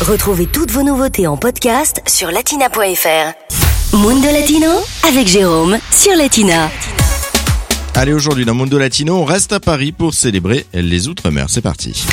Retrouvez toutes vos nouveautés en podcast sur latina.fr. Mundo Latino avec Jérôme sur Latina. Allez, aujourd'hui dans Mundo Latino, on reste à Paris pour célébrer les Outre-mer. C'est parti.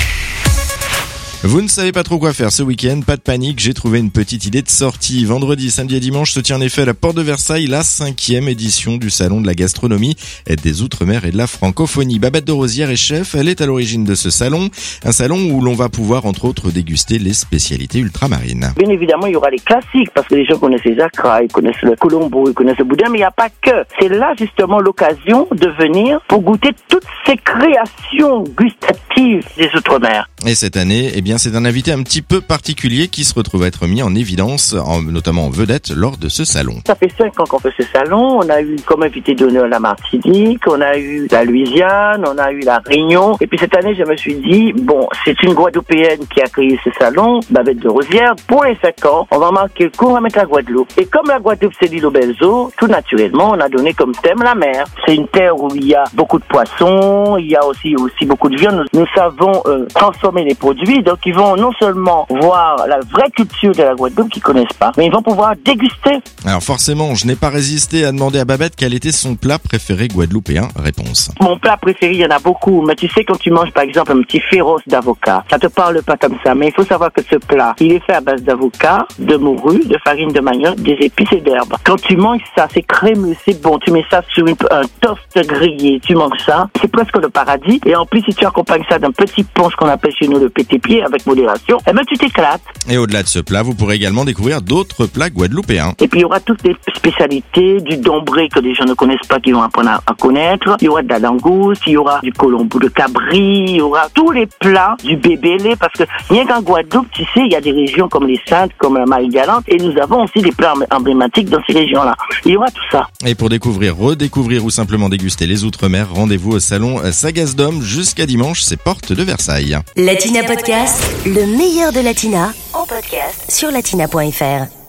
Vous ne savez pas trop quoi faire ce week-end, pas de panique, j'ai trouvé une petite idée de sortie. Vendredi, samedi et dimanche se tient en effet à la Porte de Versailles la cinquième édition du Salon de la gastronomie des Outre-mer et de la francophonie. Babette de Rosière est chef, elle est à l'origine de ce salon, un salon où l'on va pouvoir entre autres déguster les spécialités ultramarines. Bien évidemment, il y aura les classiques parce que les gens connaissent les acras, ils connaissent le colombo, ils connaissent le boudin, mais il n'y a pas que. C'est là justement l'occasion de venir pour goûter toutes ces créations gustatives des Outre-mer. Et cette année, eh bien, c'est un invité un petit peu particulier qui se retrouve à être mis en évidence, en, notamment en vedette, lors de ce salon. Ça fait cinq ans qu'on fait ce salon. On a eu comme invité d'honneur la Martinique, on a eu la Louisiane, on a eu la Réunion. Et puis cette année, je me suis dit, bon, c'est une Guadeloupéenne qui a créé ce salon, Babette de Rosière. Pour les cinq ans, on va marquer le coup, on va mettre la Guadeloupe. Et comme la Guadeloupe, c'est l'île aux belles eaux, tout naturellement, on a donné comme thème la mer. C'est une terre où il y a beaucoup de poissons, il y a aussi, aussi beaucoup de viande. Nous, savons euh, transformer les produits, ils vont non seulement voir la vraie culture de la Guadeloupe qu'ils connaissent pas, mais ils vont pouvoir déguster. Alors forcément, je n'ai pas résisté à demander à Babette quel était son plat préféré guadeloupéen. Réponse. Mon plat préféré, il y en a beaucoup, mais tu sais quand tu manges par exemple un petit féroce d'avocat, ça te parle pas comme ça, mais il faut savoir que ce plat, il est fait à base d'avocat, de morue, de farine de manioc, des épices et d'herbes. Quand tu manges ça, c'est crémeux, c'est bon, tu mets ça sur une, un toast grillé, tu manges ça, c'est presque le paradis. Et en plus, si tu accompagnes ça d'un petit pont, ce qu'on appelle chez nous le pété-pied, avec modération, eh ben tu t'éclates. Et au-delà de ce plat, vous pourrez également découvrir d'autres plats guadeloupéens. Et puis il y aura toutes les spécialités du dombré que les gens ne connaissent pas, qui vont apprendre à, à connaître. Il y aura de la langouste, il y aura du colombo de cabri, il y aura tous les plats du bébélé, parce que rien qu'en Guadeloupe, tu sais, il y a des régions comme les Saintes, comme la Marie-Galante, et nous avons aussi des plats emblématiques dans ces régions-là. Il y aura tout ça. Et pour découvrir, redécouvrir ou simplement déguster les Outre-mer, rendez-vous au salon Sagasdom jusqu'à dimanche, c'est porte de Versailles. Latina Podcast, le meilleur de Latina en podcast sur latina.fr.